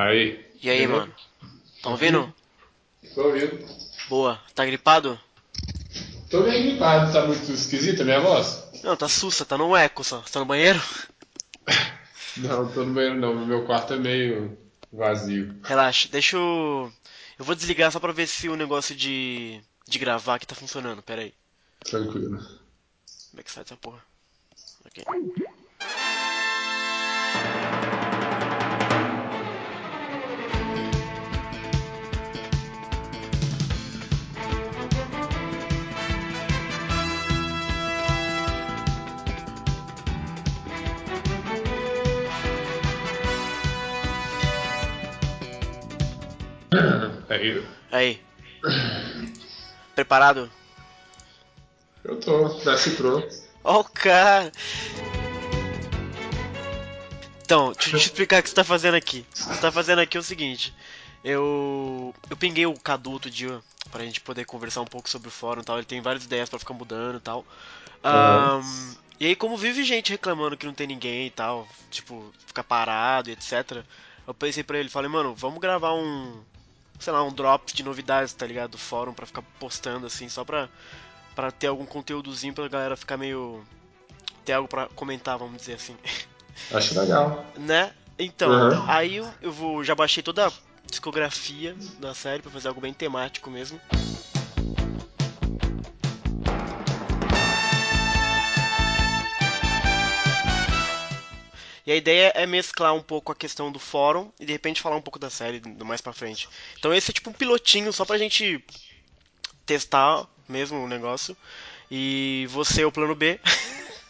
Aí. E aí, mano? Tá ouvindo? Tô ouvindo. Boa. Tá gripado? Tô meio gripado, tá muito esquisita a minha voz? Não, tá sussa, tá no eco só. Você tá no banheiro? Não, tô no banheiro não, meu quarto é meio vazio. Relaxa, deixa eu. Eu vou desligar só pra ver se o negócio de. de gravar aqui tá funcionando. Pera aí. Tranquilo. Como é que sai essa porra? Ok. Aí, Aí. Preparado? eu tô, nasci pronto. Ó o cara! Então, deixa eu te explicar o que você tá fazendo aqui. O que você tá fazendo aqui é o seguinte. Eu. Eu pinguei o Cadu outro dia pra gente poder conversar um pouco sobre o fórum e tal. Ele tem várias ideias pra ficar mudando e tal. Ahn, e aí, como vive gente reclamando que não tem ninguém e tal, tipo, ficar parado e etc. Eu pensei pra ele, falei, mano, vamos gravar um. Sei lá, um drops de novidades, tá ligado? Do fórum pra ficar postando assim, só pra, pra ter algum conteúdozinho pra galera ficar meio. ter algo pra comentar, vamos dizer assim. Acho legal. né? Então, Uhum. aí eu, eu vou. Já baixei toda a discografia da série pra fazer algo bem temático mesmo. E a ideia é mesclar um pouco a questão do fórum e de repente falar um pouco da série mais pra frente. Então esse é tipo um pilotinho só pra gente testar mesmo o negócio. E você é o plano B.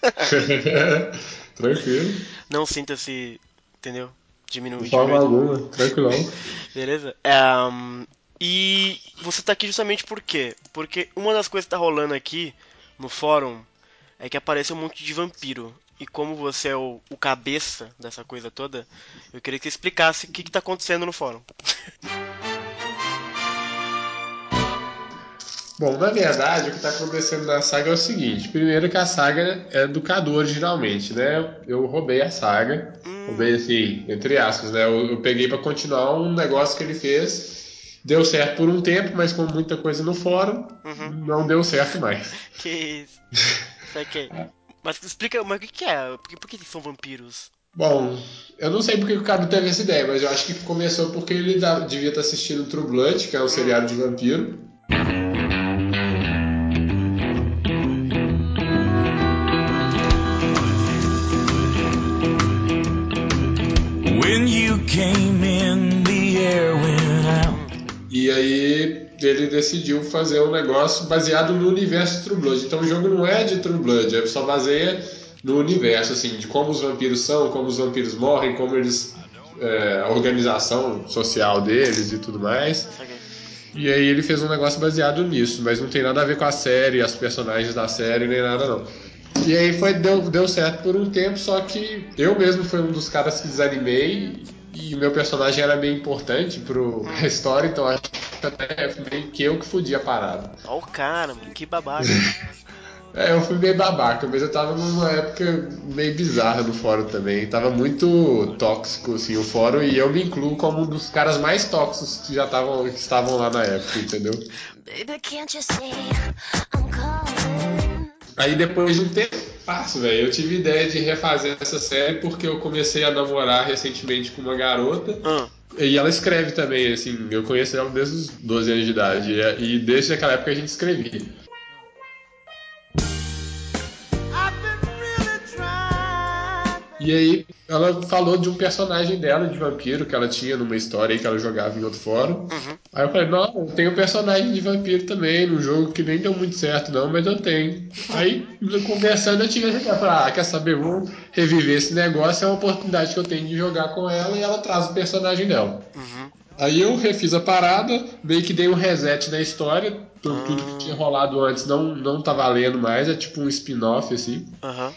Tranquilo. Não sinta-se, entendeu? Diminuir. De forma alguma, tranquilão. Beleza? Hum, e você tá aqui justamente por quê? Porque uma das coisas que tá rolando aqui no fórum é que apareceu um monte de vampiro. E como você é o, o cabeça dessa coisa toda, eu queria que você explicasse o que, que tá acontecendo no fórum. Bom, na verdade, o que está acontecendo na saga é o seguinte: primeiro que a saga é do Cadu originalmente, né? Eu roubei a saga, roubei assim, entre aspas, né? Eu, eu peguei para continuar um negócio que ele fez, deu certo por um tempo, mas com muita coisa no fórum, não deu certo mais. Que isso? Saquei. Mas explica, mas o que, que é? Por que, por que são vampiros? Bom, eu não sei porque o Cadu teve essa ideia, mas eu acho que começou porque ele da- devia estar assistindo True Blood, que é um seriado de vampiro. When you came in, the air went out. E aí ele decidiu fazer um negócio baseado no universo True Blood. Então o jogo não é de True Blood, é só baseia no universo, assim, de como os vampiros são, como os vampiros morrem, como eles. é, a organização social deles e tudo mais. E aí ele fez um negócio baseado nisso, mas não tem nada a ver com a série, as personagens da série, nem nada não. E aí foi, deu, deu certo por um tempo, só que eu mesmo fui um dos caras que desanimei e o meu personagem era meio importante pro, pra história, então acho que até meio que eu que fudi a parada. Ó o cara, mano, que babaca. É, eu fui meio babaca, mas eu tava numa época meio bizarra no fórum também. Tava muito tóxico, assim, o fórum, e eu me incluo como um dos caras mais tóxicos que já estavam, que estavam lá na época, entendeu? Baby, can't you see I'm calling? Aí depois de um tempo passo, velho, eu tive ideia de refazer essa série porque eu comecei a namorar recentemente com uma garota. Ah, E ela escreve também, assim, eu conheço ela desde os 12 anos de idade. E, e desde aquela época a gente escrevia. E aí ela falou de um personagem dela, de vampiro, que ela tinha numa história aí que ela jogava em outro fórum. Aí eu falei, não, eu tenho um personagem de vampiro também, num jogo que nem deu muito certo não, mas eu tenho. Aí, conversando, eu tive ideia, falei, ah, quer saber, vou reviver esse negócio, é uma oportunidade que eu tenho de jogar com ela e ela traz o personagem dela. Aí eu refiz a parada, meio que dei um reset na história, tu- tudo que tinha rolado antes não, não tá valendo mais, é tipo um spin-off, assim. aham.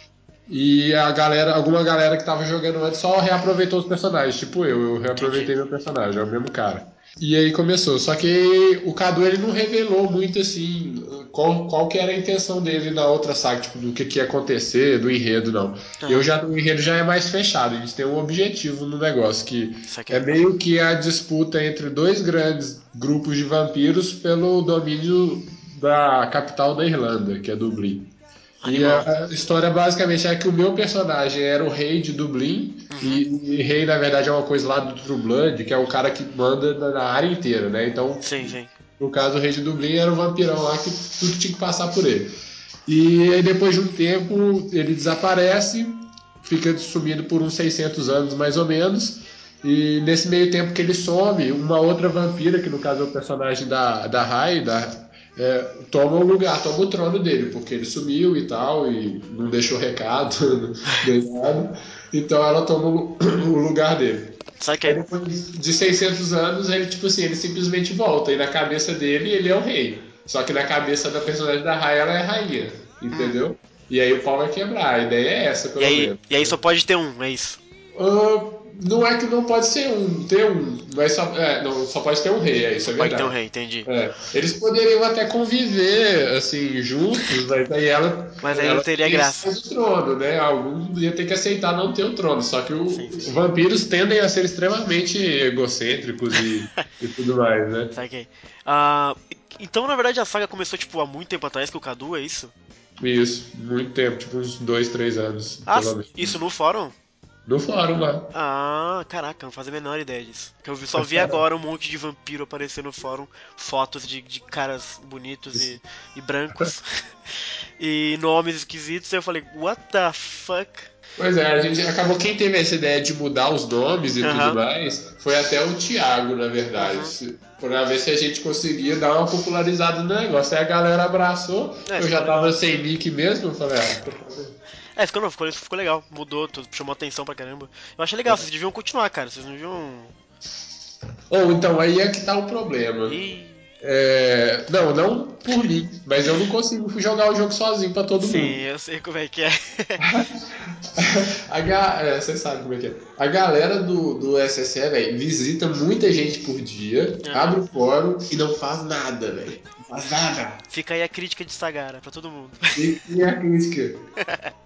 E a galera, alguma galera que tava jogando antes só reaproveitou os personagens, tipo eu, eu reaproveitei meu personagem, é o mesmo cara. E aí começou, só que o Cadu ele não revelou muito assim qual, qual que era a intenção dele na outra saga, tipo, do que, que ia acontecer, do enredo, não. Ah. Eu já, o enredo já é mais fechado, eles têm um objetivo no negócio, que Saquei. é meio que a disputa entre dois grandes grupos de vampiros pelo domínio da capital da Irlanda, que é Dublin. E Animal. a, a história basicamente é que o meu personagem era o rei de Dublin, e, e rei na verdade é uma coisa lá do True Blood, que é o cara que manda na, na área inteira, né? Então, Sim, sim. no caso, o rei de Dublin era o vampirão lá que tudo tinha que passar por ele. E aí, depois de um tempo, ele desaparece, fica sumido por uns 600 anos mais ou menos. E nesse meio tempo que ele some, uma outra vampira, que no caso é o personagem da, da Rai, da, é, toma o lugar, toma o trono dele, porque ele sumiu e tal, e não deixou recado, nem nada. Então ela toma o, lugar dele. Sabe que Aí é? depois de 600 anos, ele, tipo assim, ele simplesmente volta. E na cabeça dele, ele é o rei. Só que na cabeça da personagem da Raia, ela é a rainha. Entendeu? E aí o pau vai quebrar. A ideia é essa, pelo E aí, menos. e aí só pode ter um, é isso. Ah, não é que não pode ser um, ter um. Mas só, é, não, só pode ter um rei, é isso, é Pode verdade. ter um rei, entendi. É, eles poderiam até conviver, assim, juntos, mas aí ela. Mas aí ela não teria graça. o trono, né? Algum ia ter que aceitar não ter o trono. Só que o- Sim, sim. os vampiros tendem a ser extremamente egocêntricos e, e tudo mais, né? Saquei. Ah, então, na verdade, a saga começou, tipo, há muito tempo atrás com o Cadu, é isso? Isso, muito tempo, tipo uns dois, três anos. Ah, isso no fórum? No fórum lá. Ah, caraca, não fazia a menor ideia disso. Que eu só vi agora um monte de vampiro aparecer no fórum, fotos de, de caras bonitos e, e brancos, e nomes esquisitos, e eu falei, what the fuck? Pois é, a gente acabou quem teve essa ideia de mudar os nomes e Aham. tudo mais foi até o Thiago, na verdade. Uhum. Pra ver se a gente conseguia dar uma popularizada no negócio. Aí a galera abraçou, É, eu já tava sem nick mesmo, eu falei, ah. É, ficou, não, ficou, ficou legal, mudou, tudo, chamou atenção pra caramba. Eu achei legal, vocês deviam continuar, cara, vocês não deviam... Ou então, aí é que tá o problema. Ih, É, não, não por mim, mas eu não consigo jogar o jogo sozinho pra todo mundo. sim, eu sei como é que é. A ga... é, você sabe como é que é. A galera do, do SSE, velho, visita muita gente por dia, Aham. abre o fórum e não faz nada, velho. Não faz nada. Fica aí a crítica de Sagara pra todo mundo. E a crítica?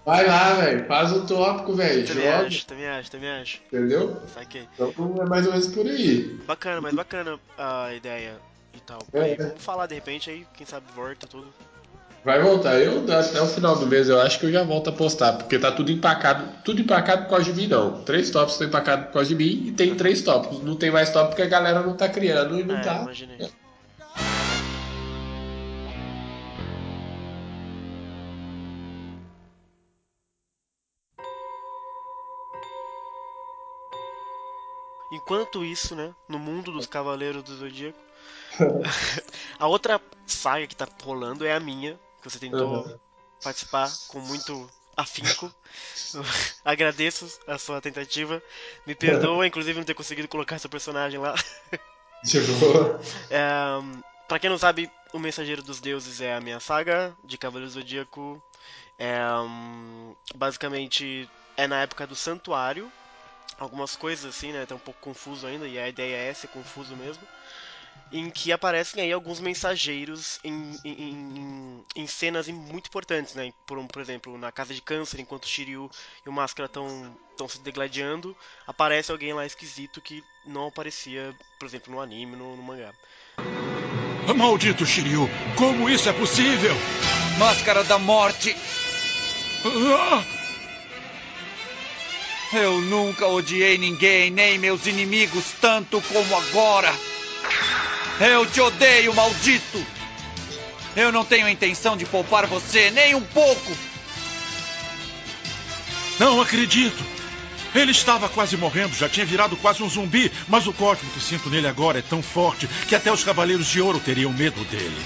Vai lá, velho, faz um tópico, velho, Também joga, acho, também acho, também acho. entendeu? Saquei. Então é mais ou menos por aí. Bacana, mas bacana a ideia e tal. É, Aí, é. vamos falar de repente aí, quem sabe volta tudo. Vai voltar. Eu até o final do mês eu acho que eu já volto a postar, porque tá tudo empacado. Tudo empacado por causa de mim, não. Três tópicos estão empacados por causa de mim e tem três tópicos. Não tem mais tópico porque a galera não tá criando e não é, tá. imaginei. Enquanto isso, né, no mundo dos Cavaleiros do Zodíaco, a outra saga que tá rolando é a minha, que você tentou Uhum. participar com muito afinco. Agradeço a sua tentativa. Me perdoa, inclusive, não ter conseguido colocar seu personagem lá. De boa. É, pra quem não sabe, O Mensageiro dos Deuses é a minha saga de Cavaleiro Zodíaco. É, basicamente é na época do Santuário. Algumas coisas assim, né? Tá um pouco confuso ainda, e a ideia é ser confuso mesmo. Em que aparecem aí alguns mensageiros em, em, em- em cenas muito importantes, né? Por, por exemplo, na Casa de Câncer, enquanto o Shiryu e o Máscara estão se degladiando, aparece alguém lá esquisito que não aparecia, por exemplo, no anime, no, no mangá. Maldito Shiryu, como isso é possível? Máscara da morte. Ah! Eu nunca odiei ninguém, nem meus inimigos, tanto como agora. Eu te odeio, maldito! Eu não tenho intenção de poupar você, nem um pouco! Não acredito! Ele estava quase morrendo, já tinha virado quase um zumbi, mas o cósmo que sinto nele agora é tão forte que até os Cavaleiros de Ouro teriam medo dele.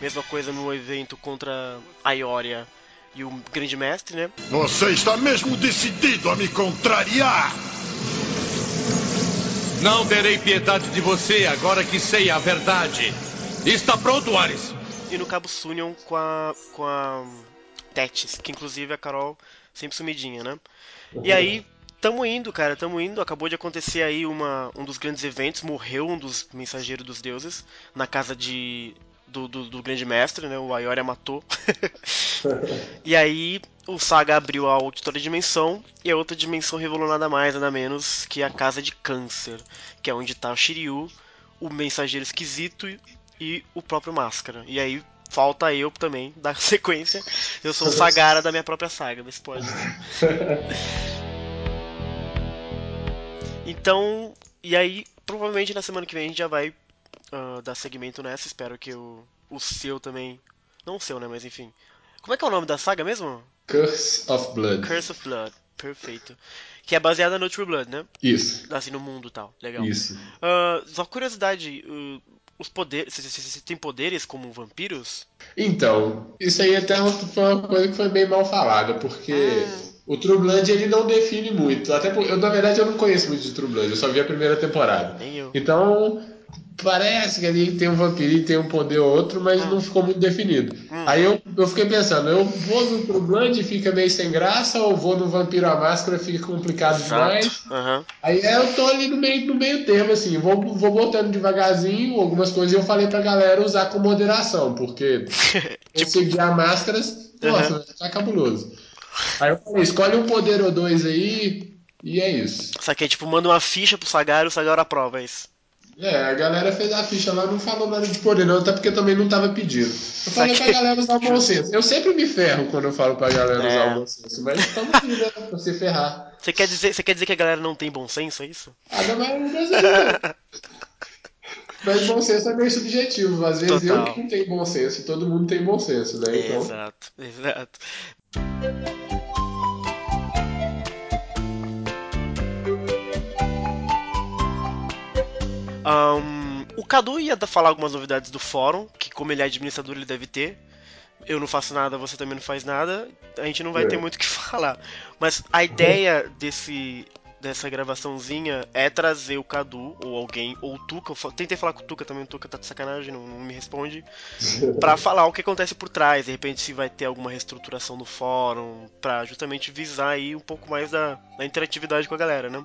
Mesma coisa no evento contra a Ioria e o Grande Mestre, né? Você está mesmo decidido a me contrariar? Não terei piedade de você agora que sei a verdade. Está pronto, Ares? E no Cabo Sunion com a. com a. Tétis, que inclusive a Carol sempre sumidinha, né? E aí, tamo indo, cara, tamo indo. Acabou de acontecer aí uma, um dos grandes eventos, morreu um dos mensageiros dos deuses na casa de do, do, do grande mestre, né? O Ayoria matou. e aí o Saga abriu a outra dimensão e a outra dimensão revelou nada mais, nada menos que a Casa de Câncer, que é onde tá o Shiryu, o Mensageiro Esquisito e o próprio Máscara. E aí falta eu também dar sequência. Eu sou o Sagara da minha própria saga, desse pode. então, e aí provavelmente na semana que vem a gente já vai uh, dar segmento nessa. Espero que o, o seu também. Não o seu, né? Mas enfim. Como é que é o nome da saga mesmo? Curse of Blood. Curse of Blood. Perfeito. Que é baseada no True Blood, né? Isso. Assim, no mundo e tal. Legal. Isso. Uh, só curiosidade, uh, os poderes. Você tem poderes como vampiros? Então, isso aí até foi uma coisa que foi bem mal falada, porque hum. o True Blood ele não define muito. Até eu, na verdade, eu não conheço muito de True Blood, eu só vi a primeira temporada. Nem eu. Então, parece que ali tem um vampirinho, tem um poder ou outro, mas não ficou muito definido. Hum. Aí eu, eu fiquei pensando, eu vou no True Blood e fica meio sem graça, ou vou no Vampiro à Máscara e fica complicado Exato. demais. Uhum. Aí eu tô ali no meio, no meio termo, assim, vou, vou botando devagarzinho algumas coisas e eu falei pra galera usar com moderação, porque Tipo- seguir a máscaras, nossa, Uhum. tá cabuloso. Aí eu falei, escolhe um poder ou dois aí, e é isso. Saquei, tipo, manda uma ficha pro Sagar e o Sagar aprova, é isso. É, a galera fez a ficha lá, não falou nada de poder não, até porque também não tava pedindo. Eu falei pra galera usar o bom senso. Eu sempre me ferro quando eu falo pra galera É. usar o bom senso, mas estamos aqui, né, pra se ferrar. Você quer, dizer, você quer dizer que a galera não tem bom senso, é isso? A galera não brasileira. Mas bom senso é meio subjetivo. Às vezes eu Total. que não tenho bom senso, todo mundo tem bom senso, né? Então, Exato, exato. Ahn, o Cadu ia falar algumas novidades do fórum, que como ele é administrador ele deve ter. Eu não faço nada, você também não faz nada. A gente não vai É. ter muito o que falar. Mas a ideia desse dessa gravaçãozinha é trazer o Cadu ou alguém ou o Tuca. Tentei falar com o Tuca também, o Tuca tá de sacanagem, não, não me responde. Pra falar o que acontece por trás, de repente se vai ter alguma reestruturação no fórum, pra justamente visar aí um pouco mais da, da interatividade com a galera, né?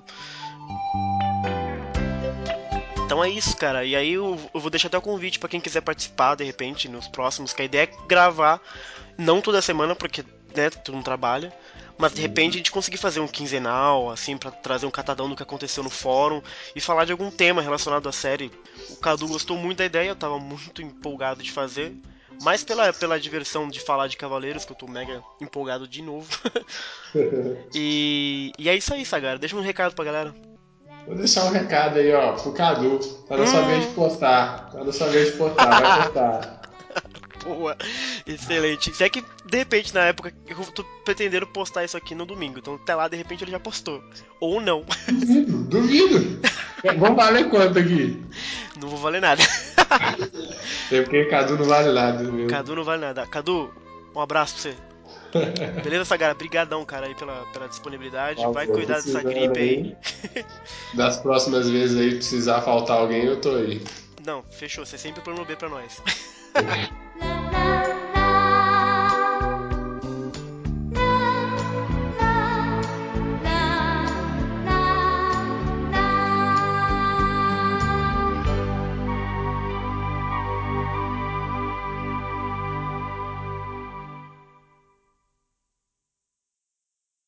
Então é isso, cara. E aí eu, eu vou deixar até o convite pra quem quiser participar, de repente, nos próximos, que a ideia é gravar, não toda semana, porque, né, tu não trabalha, mas de repente a gente conseguir fazer um quinzenal, assim, pra trazer um catadão do que aconteceu no fórum e falar de algum tema relacionado à série. O Cadu gostou muito da ideia, eu tava muito empolgado de fazer. Mais pela, pela diversão de falar de Cavaleiros, que eu tô mega empolgado de novo. e, e é isso aí, Sagara. Deixa um recado pra galera. Vou deixar um recado aí, ó, pro Cadu. Tá na sua Hum. vez de postar. Tá na sua vez de postar, vai postar. Boa, excelente. Se é que, de repente, na época, eu tô pretendendo postar isso aqui no domingo. Então, até lá, de repente, ele já postou. Ou não. Duvido, duvido. Vamos valer quanto aqui? Não vou valer nada. É porque Cadu não vale nada mesmo. Cadu não vale nada. Cadu, um abraço pra você. Beleza, Sagara? Brigadão, cara, aí pela, pela disponibilidade. Nossa, Vai cuidar dessa gripe aí. Das próximas vezes aí, precisar faltar alguém, eu tô aí. Não, fechou. Você é sempre plano B pra nós.